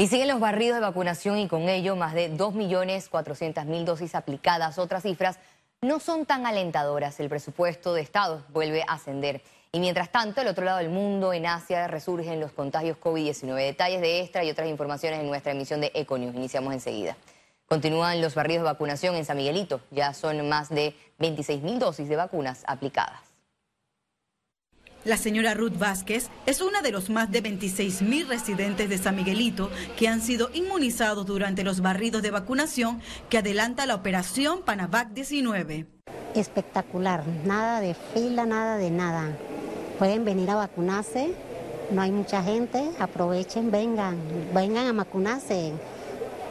Y siguen los barridos de vacunación y con ello más de 2.400.000 dosis aplicadas. Otras cifras no son tan alentadoras. El presupuesto de Estado vuelve a ascender. Y mientras tanto, al otro lado del mundo, en Asia, resurgen los contagios COVID-19. Detalles de esta y otras informaciones en nuestra emisión de Econews. Iniciamos enseguida. Continúan los barridos de vacunación en San Miguelito. Ya son más de 26.000 dosis de vacunas aplicadas. La señora Ruth Vázquez es una de los más de 26 mil residentes de San Miguelito que han sido inmunizados durante los barridos de vacunación que adelanta la operación Panavac 19. Espectacular, nada de fila, nada de nada. Pueden venir a vacunarse, no hay mucha gente, aprovechen, vengan, vengan a vacunarse,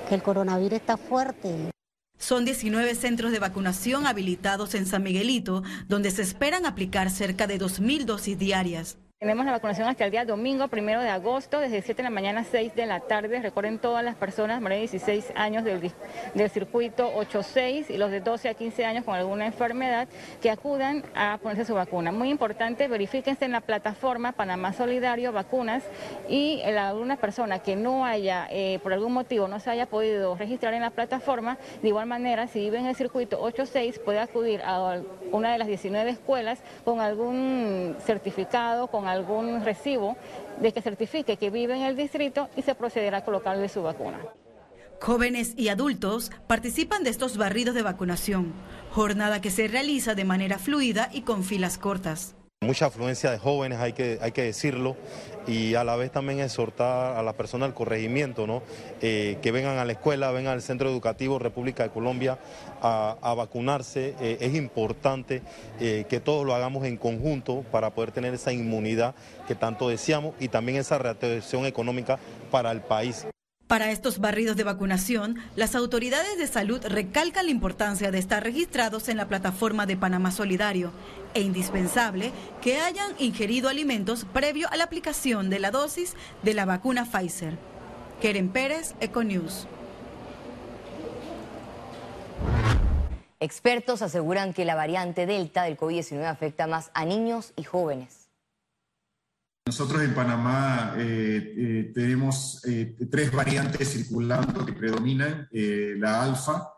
que el coronavirus está fuerte. Son 19 centros de vacunación habilitados en San Miguelito, donde se esperan aplicar cerca de 2.000 dosis diarias. Tenemos la vacunación hasta el día domingo, primero de agosto, desde 7 de la mañana a 6 de la tarde. Recorren todas las personas más de 16 años del, del circuito 8-6 y los de 12 a 15 años con alguna enfermedad que acudan a ponerse su vacuna. Muy importante, verifíquense en la plataforma Panamá Solidario Vacunas y alguna persona que no haya, eh, por algún motivo, no se haya podido registrar en la plataforma, de igual manera, si vive en el circuito 8-6, puede acudir a una de las 19 escuelas con algún certificado, con algún recibo de que certifique que vive en el distrito y se procederá a colocarle su vacuna. Jóvenes y adultos participan de estos barridos de vacunación, jornada que se realiza de manera fluida y con filas cortas. Mucha afluencia de jóvenes, hay que, hay que decirlo, y a la vez también exhortar a la persona del corregimiento, ¿no? Eh, que vengan a la escuela, vengan al Centro Educativo República de Colombia a, vacunarse. Eh, es importante eh, que todos lo hagamos en conjunto para poder tener esa inmunidad que tanto deseamos y también esa reactivación económica para el país. Para estos barridos de vacunación, las autoridades de salud recalcan la importancia de estar registrados en la plataforma de Panamá Solidario e indispensable que hayan ingerido alimentos previo a la aplicación de la dosis de la vacuna Pfizer. Keren Pérez, Econews. Expertos aseguran que la variante Delta del COVID-19 afecta más a niños y jóvenes. Nosotros en Panamá eh, eh, tenemos eh, tres variantes circulando que predominan, la alfa,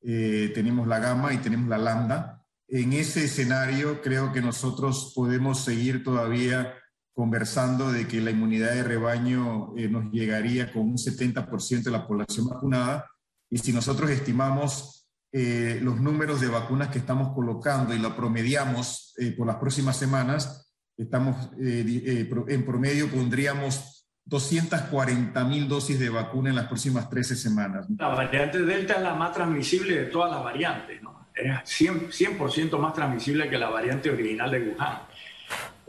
tenemos la gamma y tenemos la lambda. En ese escenario creo que nosotros podemos seguir todavía conversando de que la inmunidad de rebaño nos llegaría con un 70% de la población vacunada. Y si nosotros estimamos los números de vacunas que estamos colocando y lo promediamos por las próximas semanas, Estamos, eh, eh, en promedio pondríamos 240 mil dosis de vacuna en las próximas 13 semanas. La variante Delta es la más transmisible de todas las variantes, ¿no? Es 100%, más transmisible que la variante original de Wuhan.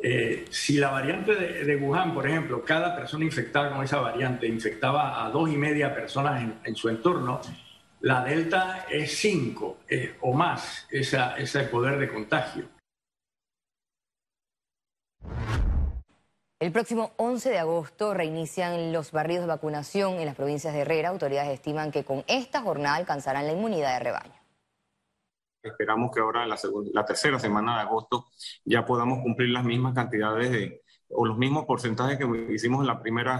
Eh, si la variante de, Wuhan, por ejemplo, cada persona infectada con esa variante infectaba a dos y media personas en, su entorno, la Delta es cinco o más esa, ese poder de contagio. El próximo 11 de agosto reinician los barridos de vacunación en las provincias de Herrera. Autoridades estiman que con esta jornada alcanzarán la inmunidad de rebaño. Esperamos que ahora en la, tercera semana de agosto ya podamos cumplir las mismas cantidades de, o los mismos porcentajes que hicimos en la primera,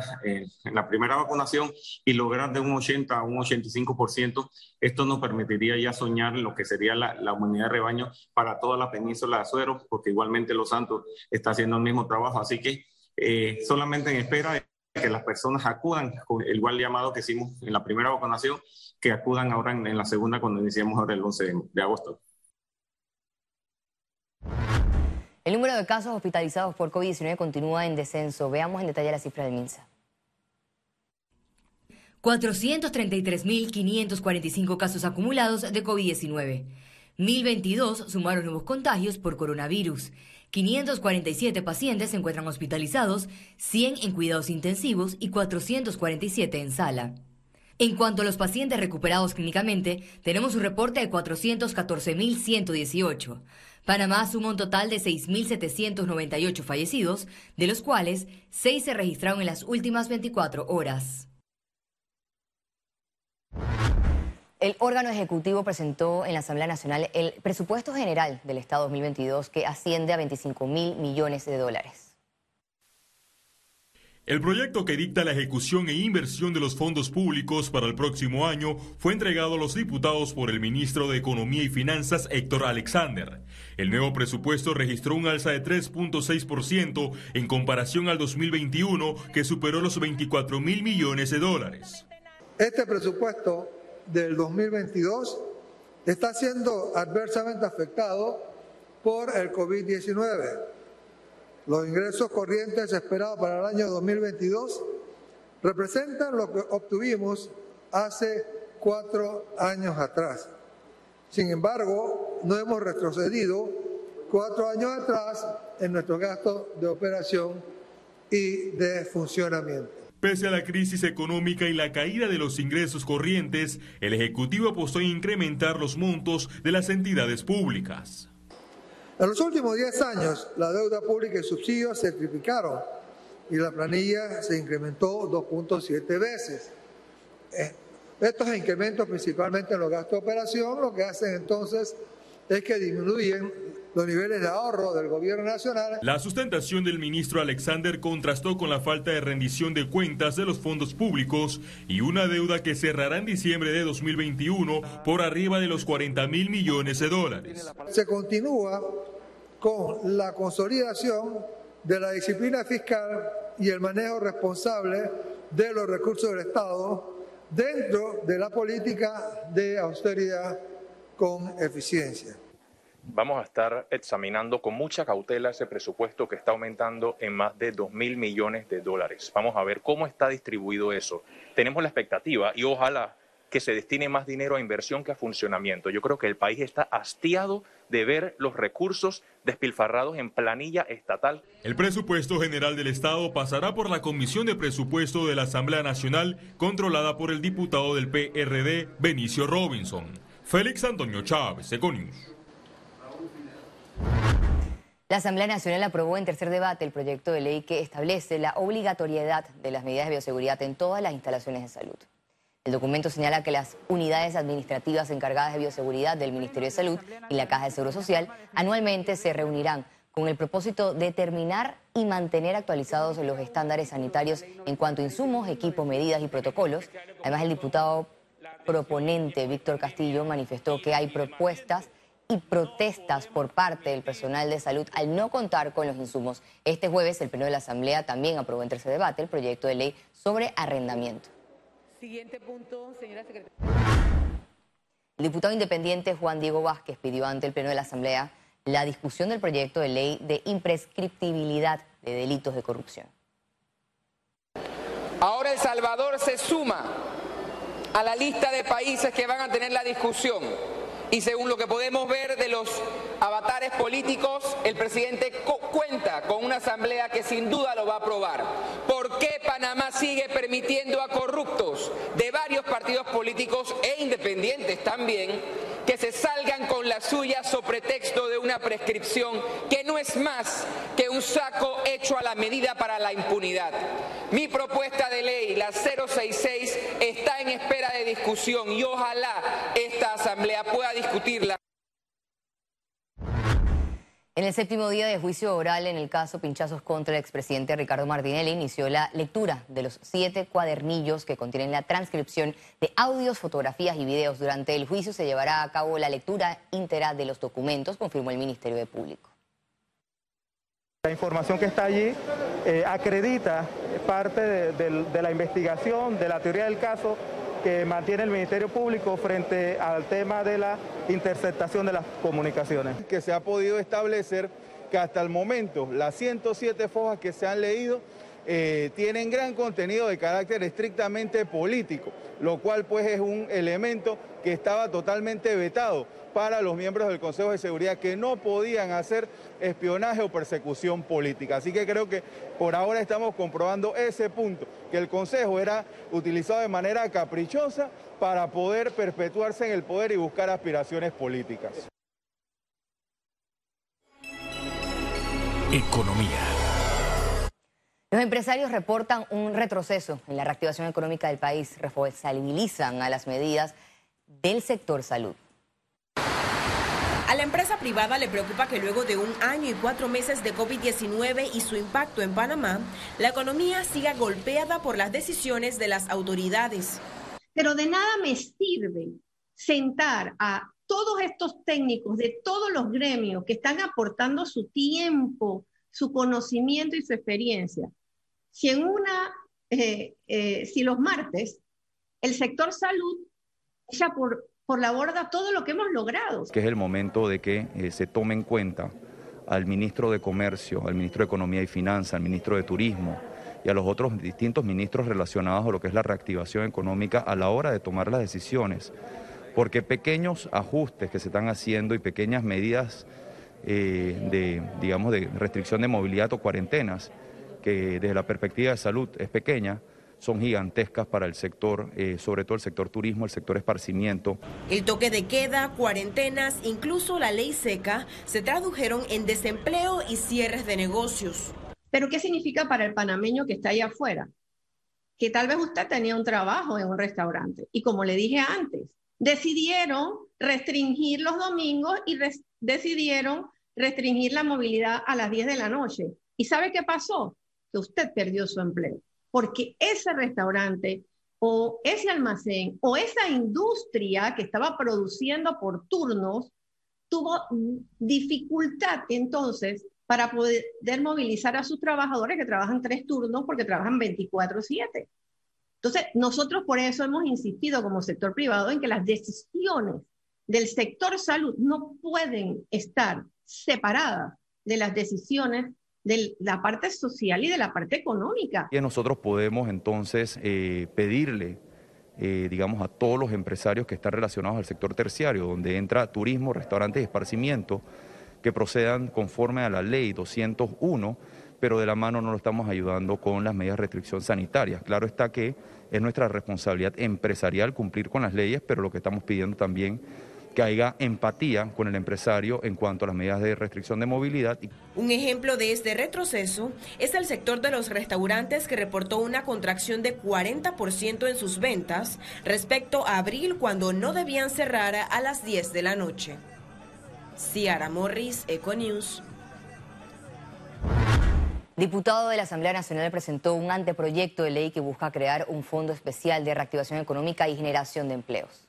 primera vacunación y lograr de un 80 a un 85%. Esto nos permitiría ya soñar lo que sería la, la de rebaño para toda la península de Azuero, porque igualmente Los Santos está haciendo el mismo trabajo. Así que eh, solamente en espera de que las personas acudan, el igual llamado que hicimos en la primera vacunación, que acudan ahora en, en la segunda cuando iniciemos ahora el 11 de agosto. El número de casos hospitalizados por COVID-19 continúa en descenso. Veamos en detalle la cifra del MINSA. 433.545 casos acumulados de COVID-19. 1.022 sumaron nuevos contagios por coronavirus. 547 pacientes se encuentran hospitalizados, 100 en cuidados intensivos y 447 en sala. En cuanto a los pacientes recuperados clínicamente, tenemos un reporte de 414.118. Panamá suma un total de 6.798 fallecidos, de los cuales 6 se registraron en las últimas 24 horas. El órgano ejecutivo presentó en la Asamblea Nacional el presupuesto general del Estado 2022 que asciende a 25 mil millones de dólares. El proyecto que dicta la ejecución e inversión de los fondos públicos para el próximo año fue entregado a los diputados por el ministro de Economía y Finanzas Héctor Alexander. El nuevo presupuesto registró un alza de 3.6% en comparación al 2021 que superó los 24 mil millones de dólares. Este presupuesto del 2022 está siendo adversamente afectado por el COVID-19 los ingresos corrientes esperados para el año 2022 representan lo que obtuvimos hace cuatro años atrás. Sin embargo, no hemos retrocedido cuatro años atrás en nuestro gasto de operación y de funcionamiento. Pese a la crisis económica y la caída de los ingresos corrientes, el Ejecutivo apostó en incrementar los montos de las entidades públicas. En los últimos 10 años, la deuda pública y subsidios se triplicaron y la planilla se incrementó 2.7 veces. Eh, estos incrementos, principalmente en los gastos de operación, lo que hacen entonces es que disminuyen los niveles de ahorro del gobierno nacional. La sustentación del ministro Alexander contrastó con la falta de rendición de cuentas de los fondos públicos y una deuda que cerrará en diciembre de 2021 por arriba de los 40 mil millones de dólares. Se continúa con la consolidación de la disciplina fiscal y el manejo responsable de los recursos del Estado dentro de la política de austeridad con eficiencia vamos a estar examinando con mucha cautela ese presupuesto que está aumentando en más de 2 mil millones de dólares. Vamos a ver cómo está distribuido eso. Tenemos la expectativa y ojalá que se destine más dinero a inversión que a funcionamiento. Yo creo que el país está hastiado de ver los recursos despilfarrados en planilla estatal. El presupuesto general del Estado pasará por la Comisión de Presupuesto de la Asamblea Nacional, controlada por el diputado del PRD, Benicio Robinson. Félix Antonio Chávez, Econius. La Asamblea Nacional aprobó en tercer debate el proyecto de ley que establece la obligatoriedad de las medidas de bioseguridad en todas las instalaciones de salud. El documento señala que las unidades administrativas encargadas de bioseguridad del Ministerio de Salud y la Caja de Seguro Social anualmente se reunirán con el propósito de determinar y mantener actualizados los estándares sanitarios en cuanto a insumos, equipos, medidas y protocolos. Además, el diputado proponente Víctor Castillo manifestó que hay propuestas y protestas por parte del personal de salud al no contar con los insumos. Este jueves el Pleno de la Asamblea también aprobó entre ese debate el proyecto de ley sobre arrendamiento. Siguiente punto, señora secretaria. El diputado independiente Juan Diego Vázquez pidió ante el Pleno de la Asamblea la discusión del proyecto de ley de imprescriptibilidad de delitos de corrupción. Ahora El Salvador se suma a la lista de países que van a tener la discusión y según lo que podemos ver de los avatares políticos, el presidente cuenta con una asamblea que sin duda lo va a aprobar. ¿Por qué Panamá sigue permitiendo a corruptos de varios partidos políticos e independientes también que se salgan con la suya sobre pretexto de una prescripción que no es más que un saco hecho a la medida para la impunidad. Mi propuesta de ley, la 066, está en espera de discusión y ojalá esta Asamblea pueda discutirla. En el séptimo día de juicio oral en el caso Pinchazos contra el expresidente Ricardo Martinelli inició la lectura de los siete cuadernillos que contienen la transcripción de audios, fotografías y videos. Durante el juicio se llevará a cabo la lectura íntegra de los documentos, confirmó el Ministerio de Público. La información que está allí eh, acredita parte de la investigación, de la teoría del caso que mantiene el Ministerio Público frente al tema de la interceptación de las comunicaciones. Que se ha podido establecer que hasta el momento las 107 fojas que se han leído eh, tienen gran contenido de carácter estrictamente político, lo cual pues es un elemento que estaba totalmente vetado para los miembros del Consejo de Seguridad que no podían hacer espionaje o persecución política. Así que creo que por ahora estamos comprobando ese punto, que el Consejo era utilizado de manera caprichosa para poder perpetuarse en el poder y buscar aspiraciones políticas. Economía. Los empresarios reportan un retroceso en la reactivación económica del país, responsabilizan a las medidas del sector salud. A la empresa privada le preocupa que luego de un año y cuatro meses de COVID-19 y su impacto en Panamá, la economía siga golpeada por las decisiones de las autoridades. Pero de nada me sirve sentar a todos estos técnicos de todos los gremios que están aportando su tiempo, su conocimiento y su experiencia. Si en una, eh, eh, si los martes el sector salud echa por por la borda todo lo que hemos logrado. Que es el momento de que eh, se tome en cuenta al ministro de Comercio, al ministro de Economía y Finanzas, al ministro de Turismo y a los otros distintos ministros relacionados a lo que es la reactivación económica a la hora de tomar las decisiones. Porque pequeños ajustes que se están haciendo y pequeñas medidas eh, de, digamos, de restricción de movilidad o cuarentenas, que desde la perspectiva de salud es pequeña, son gigantescas para el sector, eh, sobre todo el sector turismo, el sector esparcimiento. El toque de queda, cuarentenas, incluso la ley seca, se tradujeron en desempleo y cierres de negocios. Pero ¿qué significa para el panameño que está ahí afuera? Que tal vez usted tenía un trabajo en un restaurante y como le dije antes, decidieron restringir los domingos y decidieron restringir la movilidad a las 10 de la noche. ¿Y sabe qué pasó? Que usted perdió su empleo porque ese restaurante o ese almacén o esa industria que estaba produciendo por turnos tuvo dificultad entonces para poder movilizar a sus trabajadores que trabajan tres turnos porque trabajan 24/7. Entonces, nosotros por eso hemos insistido como sector privado en que las decisiones del sector salud no pueden estar separadas de las decisiones de la parte social y de la parte económica. Y nosotros podemos entonces eh, pedirle, eh, digamos, a todos los empresarios que están relacionados al sector terciario, donde entra turismo, restaurantes y esparcimiento, que procedan conforme a la ley 201, pero de la mano no lo estamos ayudando con las medidas de restricción sanitarias. Claro está que es nuestra responsabilidad empresarial cumplir con las leyes, pero lo que estamos pidiendo también que haya empatía con el empresario en cuanto a las medidas de restricción de movilidad. Un ejemplo de este retroceso es el sector de los restaurantes que reportó una contracción de 40% en sus ventas respecto a abril cuando no debían cerrar a las 10 de la noche. Ciara Morris, Econews. Diputado de la Asamblea Nacional presentó un anteproyecto de ley que busca crear un fondo especial de reactivación económica y generación de empleos.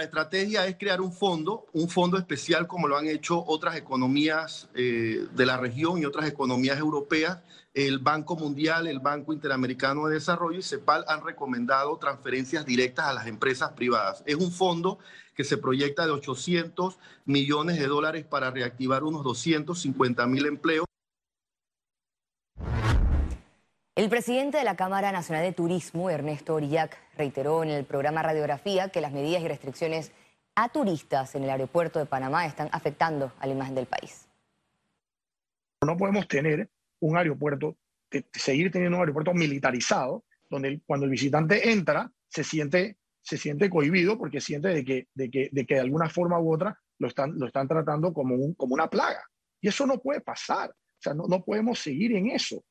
La estrategia es crear un fondo, un fondo especial como lo han hecho otras economías eh, de la región y otras economías europeas. El Banco Mundial, el Banco Interamericano de Desarrollo y CEPAL han recomendado transferencias directas a las empresas privadas. Es un fondo que se proyecta de 800 millones de dólares para reactivar unos 250 mil empleos. El presidente de la Cámara Nacional de Turismo, Ernesto Orillac, reiteró en el programa Radiografía que las medidas y restricciones a turistas en el aeropuerto de Panamá están afectando a la imagen del país. No podemos tener un aeropuerto, seguir teniendo un aeropuerto militarizado, donde cuando el visitante entra se siente, se siente cohibido porque siente de que, de que, de, que de alguna forma u otra lo están, lo están tratando como, un, como una plaga. Y eso no puede pasar. O sea, no, no podemos seguir en eso.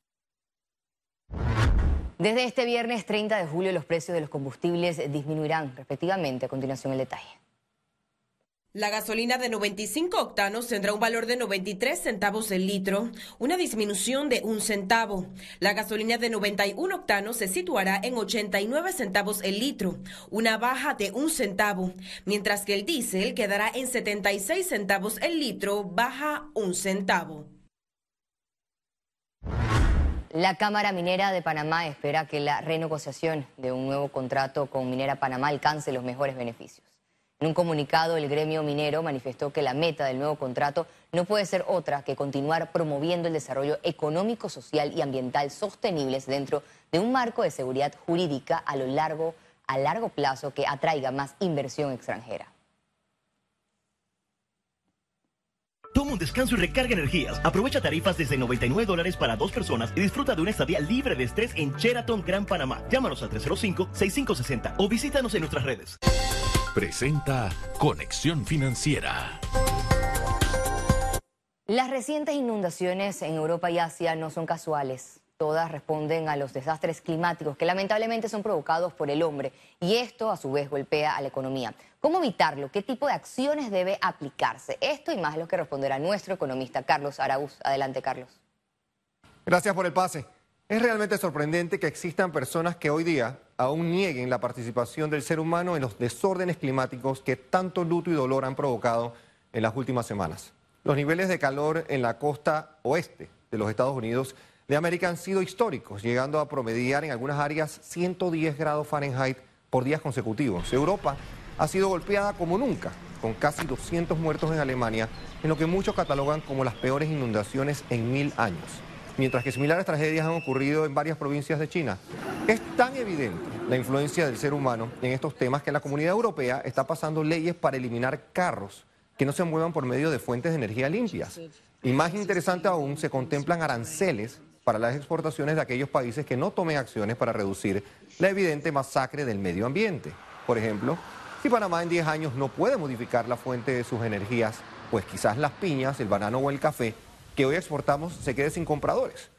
Desde este viernes 30 de julio los precios de los combustibles disminuirán respectivamente. A continuación el detalle. La gasolina de 95 octanos tendrá un valor de 93 centavos el litro, una disminución de un centavo. La gasolina de 91 octanos se situará en 89 centavos el litro, una baja de un centavo, mientras que el diésel quedará en 76 centavos el litro, baja un centavo. La Cámara Minera de Panamá espera que la renegociación de un nuevo contrato con Minera Panamá alcance los mejores beneficios. En un comunicado, el gremio minero manifestó que la meta del nuevo contrato no puede ser otra que continuar promoviendo el desarrollo económico, social y ambiental sostenibles dentro de un marco de seguridad jurídica a lo largo, a largo plazo que atraiga más inversión extranjera. Toma un descanso y recarga energías. Aprovecha tarifas desde 99 dólares para dos personas y disfruta de una estadía libre de estrés en Sheraton Gran Panamá. Llámanos al 305-6560 o visítanos en nuestras redes. Presenta Conexión Financiera. Las recientes inundaciones en Europa y Asia no son casuales. Todas responden a los desastres climáticos que lamentablemente son provocados por el hombre y esto a su vez golpea a la economía. ¿Cómo evitarlo? ¿Qué tipo de acciones debe aplicarse? Esto y más lo que responderá nuestro economista Carlos Araúz. Adelante, Carlos. Gracias por el pase. Es realmente sorprendente que existan personas que hoy día aún nieguen la participación del ser humano en los desórdenes climáticos que tanto luto y dolor han provocado en las últimas semanas. Los niveles de calor en la costa oeste de los Estados Unidos de América han sido históricos, llegando a promediar en algunas áreas 110 grados Fahrenheit por días consecutivos. Europa ha sido golpeada como nunca, con casi 200 muertos en Alemania, en lo que muchos catalogan como las peores inundaciones en mil años. Mientras que similares tragedias han ocurrido en varias provincias de China. Es tan evidente la influencia del ser humano en estos temas que la comunidad europea está pasando leyes para eliminar carros que no se muevan por medio de fuentes de energía limpias. Y más interesante aún, se contemplan aranceles para las exportaciones de aquellos países que no tomen acciones para reducir la evidente masacre del medio ambiente. Por ejemplo, si Panamá en 10 años no puede modificar la fuente de sus energías, pues quizás las piñas, el banano o el café que hoy exportamos se quede sin compradores.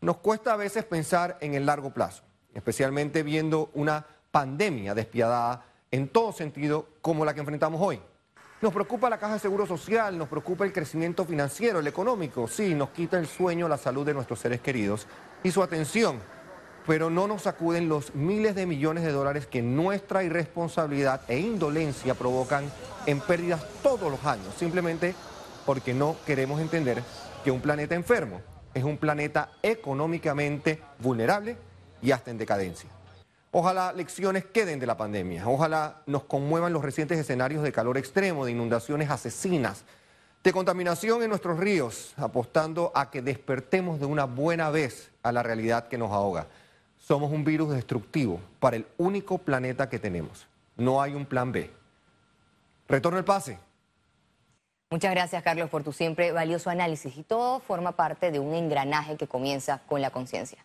Nos cuesta a veces pensar en el largo plazo, especialmente viendo una pandemia despiadada en todo sentido como la que enfrentamos hoy. Nos preocupa la caja de seguro social, nos preocupa el crecimiento financiero, el económico. Sí, nos quita el sueño, la salud de nuestros seres queridos y su atención. Pero no nos sacuden los miles de millones de dólares que nuestra irresponsabilidad e indolencia provocan en pérdidas todos los años, simplemente porque no queremos entender que un planeta enfermo es un planeta económicamente vulnerable y hasta en decadencia. Ojalá lecciones queden de la pandemia, ojalá nos conmuevan los recientes escenarios de calor extremo, de inundaciones asesinas, de contaminación en nuestros ríos, apostando a que despertemos de una buena vez a la realidad que nos ahoga. Somos un virus destructivo para el único planeta que tenemos. No hay un plan B. Retorno el pase. Muchas gracias, Carlos, por tu siempre valioso análisis y todo forma parte de un engranaje que comienza con la conciencia.